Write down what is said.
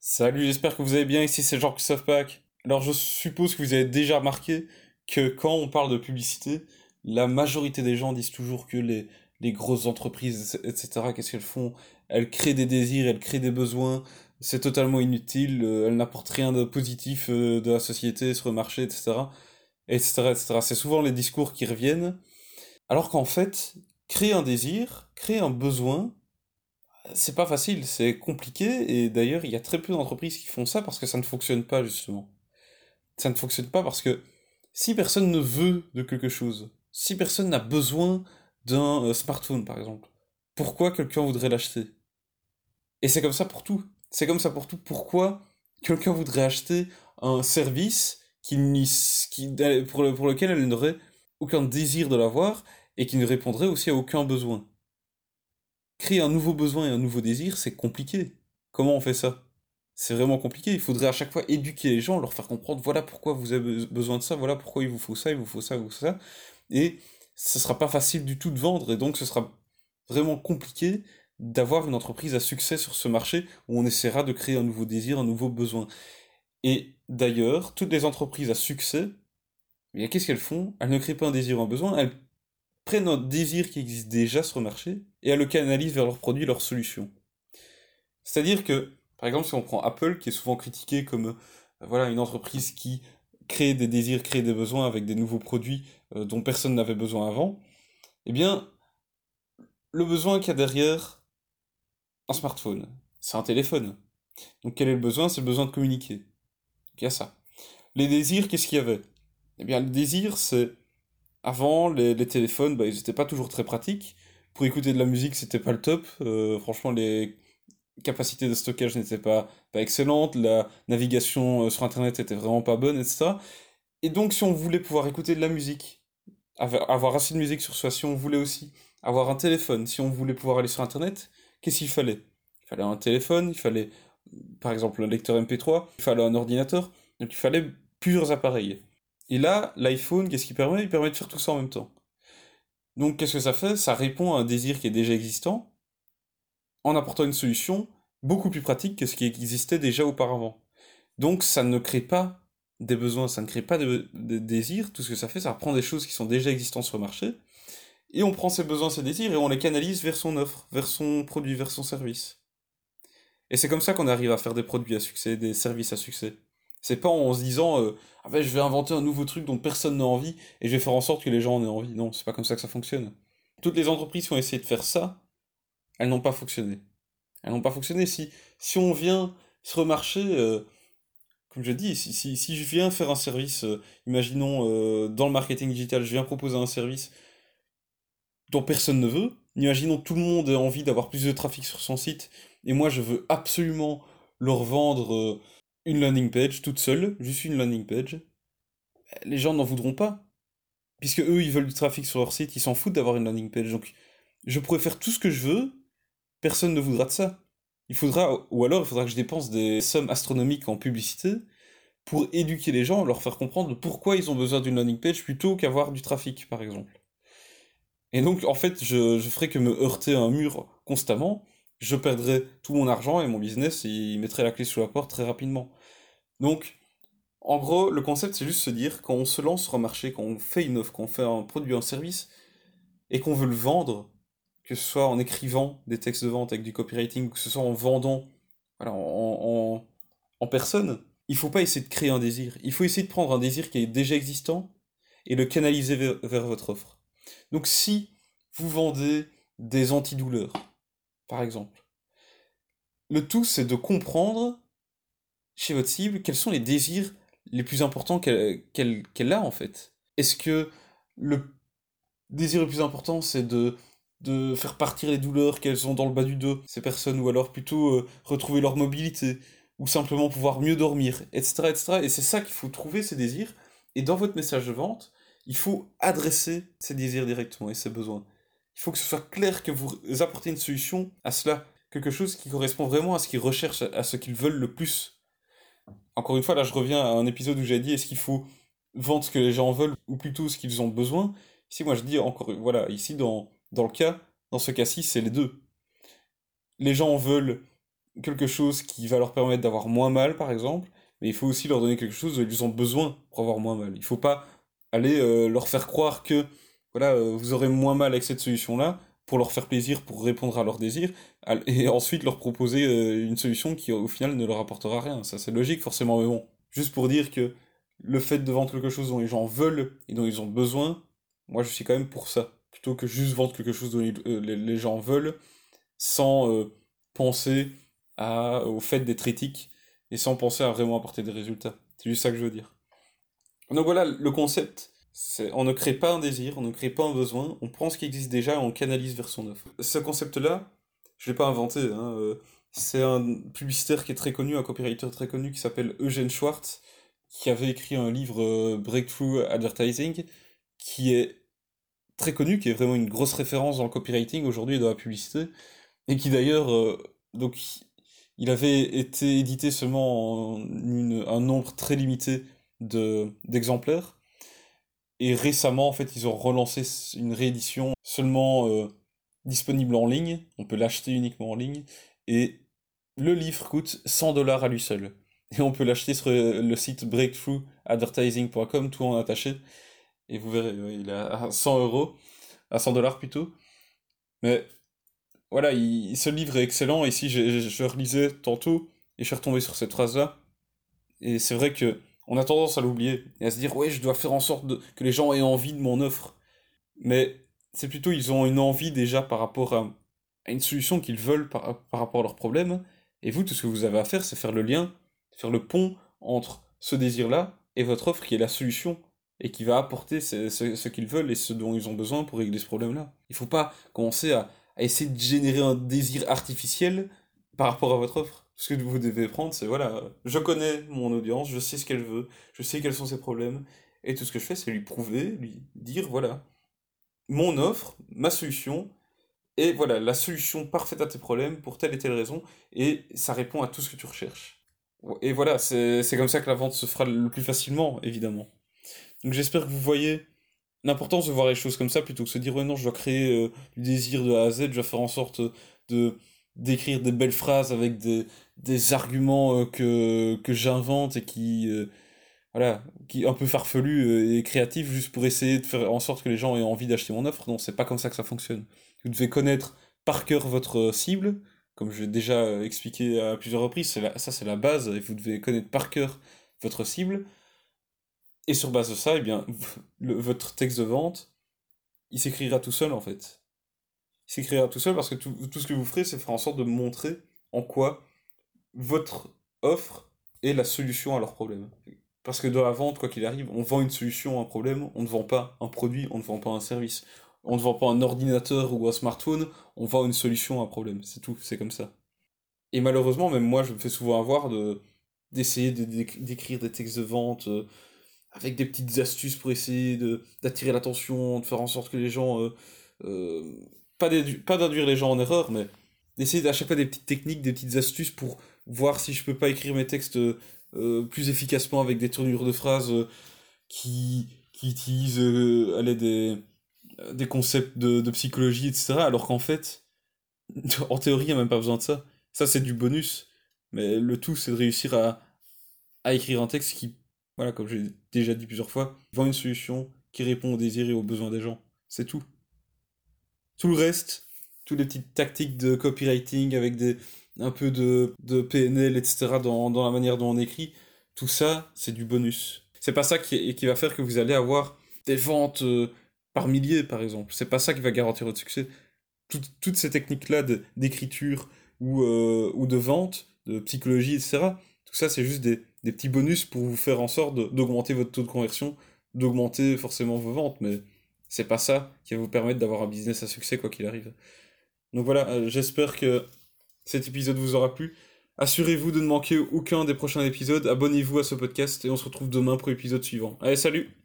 Salut, j'espère que vous allez bien. Ici, c'est Jean Christophe Pack. Alors, je suppose que vous avez déjà remarqué que quand on parle de publicité, la majorité des gens disent toujours que les, les grosses entreprises, etc., qu'est-ce qu'elles font? Elles créent des désirs, elles créent des besoins. C'est totalement inutile. euh, Elles n'apportent rien de positif euh, de la société sur le marché, etc., etc., etc. C'est souvent les discours qui reviennent. Alors qu'en fait, créer un désir, créer un besoin, c'est pas facile, c'est compliqué, et d'ailleurs, il y a très peu d'entreprises qui font ça parce que ça ne fonctionne pas, justement. Ça ne fonctionne pas parce que si personne ne veut de quelque chose, si personne n'a besoin d'un euh, smartphone, par exemple, pourquoi quelqu'un voudrait l'acheter? Et c'est comme ça pour tout. C'est comme ça pour tout. Pourquoi quelqu'un voudrait acheter un service qui, qui, le- pour lequel elle n'aurait aucun désir de l'avoir et qui ne répondrait aussi à aucun besoin? Créer un nouveau besoin et un nouveau désir, c'est compliqué. Comment on fait ça? C'est vraiment compliqué. Il faudrait à chaque fois éduquer les gens, leur faire comprendre, voilà pourquoi vous avez besoin de ça, voilà pourquoi il vous faut ça, il vous faut ça, il vous faut ça. Et ce sera pas facile du tout de vendre, et donc ce sera vraiment compliqué d'avoir une entreprise à succès sur ce marché où on essaiera de créer un nouveau désir, un nouveau besoin. Et d'ailleurs, toutes les entreprises à succès, eh qu'est-ce qu'elles font? Elles ne créent pas un désir ou un besoin, elles prennent un désir qui existe déjà sur le marché et elles le canalisent vers leurs produits, leurs solutions. C'est-à-dire que, par exemple, si on prend Apple, qui est souvent critiqué comme euh, voilà, une entreprise qui crée des désirs, crée des besoins avec des nouveaux produits euh, dont personne n'avait besoin avant, eh bien, le besoin qu'il y a derrière un smartphone, c'est un téléphone. Donc quel est le besoin? C'est le besoin de communiquer. Donc il y a ça. Les désirs, qu'est-ce qu'il y avait? Eh bien, le désir, c'est... Avant, les, les téléphones, bah, ils n'étaient pas toujours très pratiques. Pour écouter de la musique, c'était pas le top. Euh, franchement, les capacités de stockage n'étaient pas, pas excellentes. La navigation euh, sur Internet était vraiment pas bonne, etc. Et donc, si on voulait pouvoir écouter de la musique, avoir assez de musique sur soi, si on voulait aussi avoir un téléphone, si on voulait pouvoir aller sur Internet, qu'est-ce qu'il fallait? Il fallait un téléphone, il fallait, par exemple, un lecteur MP3, il fallait un ordinateur, donc il fallait plusieurs appareils. Et là, l'iPhone, qu'est-ce qu'il permet? Il permet de faire tout ça en même temps. Donc, qu'est-ce que ça fait? Ça répond à un désir qui est déjà existant, en apportant une solution beaucoup plus pratique que ce qui existait déjà auparavant. Donc, ça ne crée pas des besoins, ça ne crée pas de, désirs, tout ce que ça fait, ça reprend des choses qui sont déjà existantes sur le marché, et on prend ces besoins, ces désirs, et on les canalise vers son offre, vers son produit, vers son service. Et c'est comme ça qu'on arrive à faire des produits à succès, des services à succès. C'est pas en se disant, euh, ah ben je vais inventer un nouveau truc dont personne n'a envie, et je vais faire en sorte que les gens en aient envie. Non, c'est pas comme ça que ça fonctionne. Toutes les entreprises qui ont essayé de faire ça, elles n'ont pas fonctionné. Elles n'ont pas fonctionné. Si, si on vient sur le marché, euh, comme je dis, si, si, si je viens faire un service, euh, imaginons euh, dans le marketing digital, je viens proposer un service dont personne ne veut, imaginons tout le monde a envie d'avoir plus de trafic sur son site, et moi je veux absolument leur vendre une landing page toute seule, juste une landing page, les gens n'en voudront pas. Puisque eux, ils veulent du trafic sur leur site, ils s'en foutent d'avoir une landing page. Donc, je pourrais faire tout ce que je veux, personne ne voudra de ça. Il faudra, ou alors il faudra que je dépense des sommes astronomiques en publicité pour éduquer les gens, leur faire comprendre pourquoi ils ont besoin d'une landing page plutôt qu'avoir du trafic, par exemple. Et donc, en fait, je, je ferais que me heurter à un mur constamment, je perdrais tout mon argent et mon business, et il mettrait la clé sous la porte très rapidement. Donc, en gros, le concept, c'est juste se dire, quand on se lance sur un marché, quand on fait une offre, quand on fait un produit, un service, et qu'on veut le vendre, que ce soit en écrivant des textes de vente avec du copywriting, que ce soit en vendant, en personne, il faut pas essayer de créer un désir. Il faut essayer de prendre un désir qui est déjà existant et le canaliser vers, vers votre offre. Donc si vous vendez des antidouleurs, par exemple, le tout c'est de comprendre chez votre cible quels sont les désirs les plus importants qu'elle a en fait? Est-ce que le désir le plus important c'est de, de faire partir les douleurs qu'elles ont dans le bas du dos, ces personnes, ou alors plutôt euh, retrouver leur mobilité, ou simplement pouvoir mieux dormir, etc. etc. Et c'est ça qu'il faut trouver ces désirs, et dans votre message de vente, il faut adresser ces désirs directement et ces besoins. Il faut que ce soit clair que vous apportez une solution à cela, quelque chose qui correspond vraiment à ce qu'ils recherchent, à ce qu'ils veulent le plus. Encore une fois, là je reviens à un épisode où j'ai dit est-ce qu'il faut vendre ce que les gens veulent ou plutôt ce qu'ils ont besoin? Ici, moi je dis encore, voilà, ici dans, le cas, dans ce cas-ci, c'est les deux. Les gens veulent quelque chose qui va leur permettre d'avoir moins mal, par exemple, mais il faut aussi leur donner quelque chose dont ils ont besoin pour avoir moins mal. Il ne faut pas aller euh, leur faire croire que voilà, euh, vous aurez moins mal avec cette solution-là pour leur faire plaisir, pour répondre à leurs désirs, et ensuite leur proposer euh, une solution qui au final ne leur apportera rien. Ça c'est logique forcément, mais bon, juste pour dire que le fait de vendre quelque chose dont les gens veulent et dont ils ont besoin, moi je suis quand même pour ça, plutôt que juste vendre quelque chose dont les, gens veulent, sans penser à, au fait d'être éthique et sans penser à vraiment apporter des résultats. C'est juste ça que je veux dire. Donc voilà, le concept, on ne crée pas un désir, on ne crée pas un besoin, on prend ce qui existe déjà et on canalise vers son offre. Ce concept-là, je ne l'ai pas inventé, hein, euh, c'est un publicitaire qui est très connu, un copywriter très connu qui s'appelle Eugène Schwartz, qui avait écrit un livre euh, Breakthrough Advertising, qui est très connu, qui est vraiment une grosse référence dans le copywriting aujourd'hui et dans la publicité, et qui d'ailleurs, euh, donc il avait été édité seulement en un nombre très limité d'exemplaires. Et récemment, en fait, ils ont relancé une réédition seulement euh, disponible en ligne. On peut l'acheter uniquement en ligne. Et le livre coûte 100 dollars à lui seul. Et on peut l'acheter sur le site breakthrough-advertising.com, tout en attaché. Et vous verrez, il est à 100 euros, à 100 dollars plutôt. Mais voilà, ce livre est excellent. Et si je, je, relisais tantôt, et je suis retombé sur cette phrase-là. Et c'est vrai que on a tendance à l'oublier et à se dire ouais, je dois faire en sorte que les gens aient envie de mon offre. Mais c'est plutôt ils ont une envie déjà par rapport à, une solution qu'ils veulent par, rapport à leurs problèmes. Et vous, tout ce que vous avez à faire, c'est faire le lien, faire le pont entre ce désir-là et votre offre qui est la solution et qui va apporter ce, ce qu'ils veulent et ce dont ils ont besoin pour régler ce problème-là. Il ne faut pas commencer à essayer de générer un désir artificiel par rapport à votre offre. Ce que vous devez prendre, c'est voilà, je connais mon audience, je sais ce qu'elle veut, je sais quels sont ses problèmes, et tout ce que je fais, c'est lui prouver, lui dire voilà, mon offre, ma solution, et voilà, la solution parfaite à tes problèmes pour telle et telle raison, et ça répond à tout ce que tu recherches. Et voilà, c'est comme ça que la vente se fera le plus facilement, évidemment. Donc j'espère que vous voyez l'importance de voir les choses comme ça plutôt que de se dire ouais non je dois créer euh, du désir de A à Z, je dois faire en sorte de d'écrire des belles phrases avec des, des arguments euh, que, que j'invente et qui euh, voilà qui un peu farfelu et créatif juste pour essayer de faire en sorte que les gens aient envie d'acheter mon offre. Non c'est pas comme ça que ça fonctionne. Vous devez connaître par cœur votre cible. Comme je l'ai déjà expliqué à plusieurs reprises ça c'est la base et vous devez connaître par cœur votre cible. Et sur base de ça, eh bien, votre texte de vente, il s'écrira tout seul en fait. S'écrira tout seul parce que tout, ce que vous ferez, c'est faire en sorte de montrer en quoi votre offre est la solution à leur problème. Parce que dans la vente, quoi qu'il arrive, on vend une solution à un problème, on ne vend pas un produit, on ne vend pas un service. On ne vend pas un ordinateur ou un smartphone, on vend une solution à un problème. C'est tout, c'est comme ça. Et malheureusement, même moi, je me fais souvent avoir de d'essayer d'écrire des textes de vente euh, avec des petites astuces pour essayer d'attirer l'attention, de faire en sorte que les gens... Euh, euh, pas d'induire les gens en erreur, mais d'essayer à chaque fois des petites techniques, des petites astuces pour voir si je peux pas écrire mes textes euh, plus efficacement avec des tournures de phrases qui, qui utilisent allez, des, des concepts de, de psychologie, etc. Alors qu'en fait, en théorie, il n'y a même pas besoin de ça. Ça, c'est du bonus. Mais le tout, c'est de réussir à, à écrire un texte qui voilà, comme j'ai déjà dit plusieurs fois, vend une solution qui répond aux désirs et aux besoins des gens. C'est tout. Tout le reste, toutes les petites tactiques de copywriting avec des, un peu de, de PNL, etc. Dans, dans, la manière dont on écrit, tout ça, c'est du bonus. C'est pas ça qui, qui, va faire que vous allez avoir des ventes euh, par milliers, par exemple. C'est pas ça qui va garantir votre succès. toutes ces techniques-là d'écriture ou, euh, ou de vente, de psychologie, etc., tout ça, c'est juste des, des petits bonus pour vous faire en sorte d'augmenter votre taux de conversion, d'augmenter forcément vos ventes, mais c'est pas ça qui va vous permettre d'avoir un business à succès quoi qu'il arrive. Donc voilà, euh, j'espère que cet épisode vous aura plu. Assurez-vous de ne manquer aucun des prochains épisodes, abonnez-vous à ce podcast et on se retrouve demain pour l'épisode suivant. Allez, salut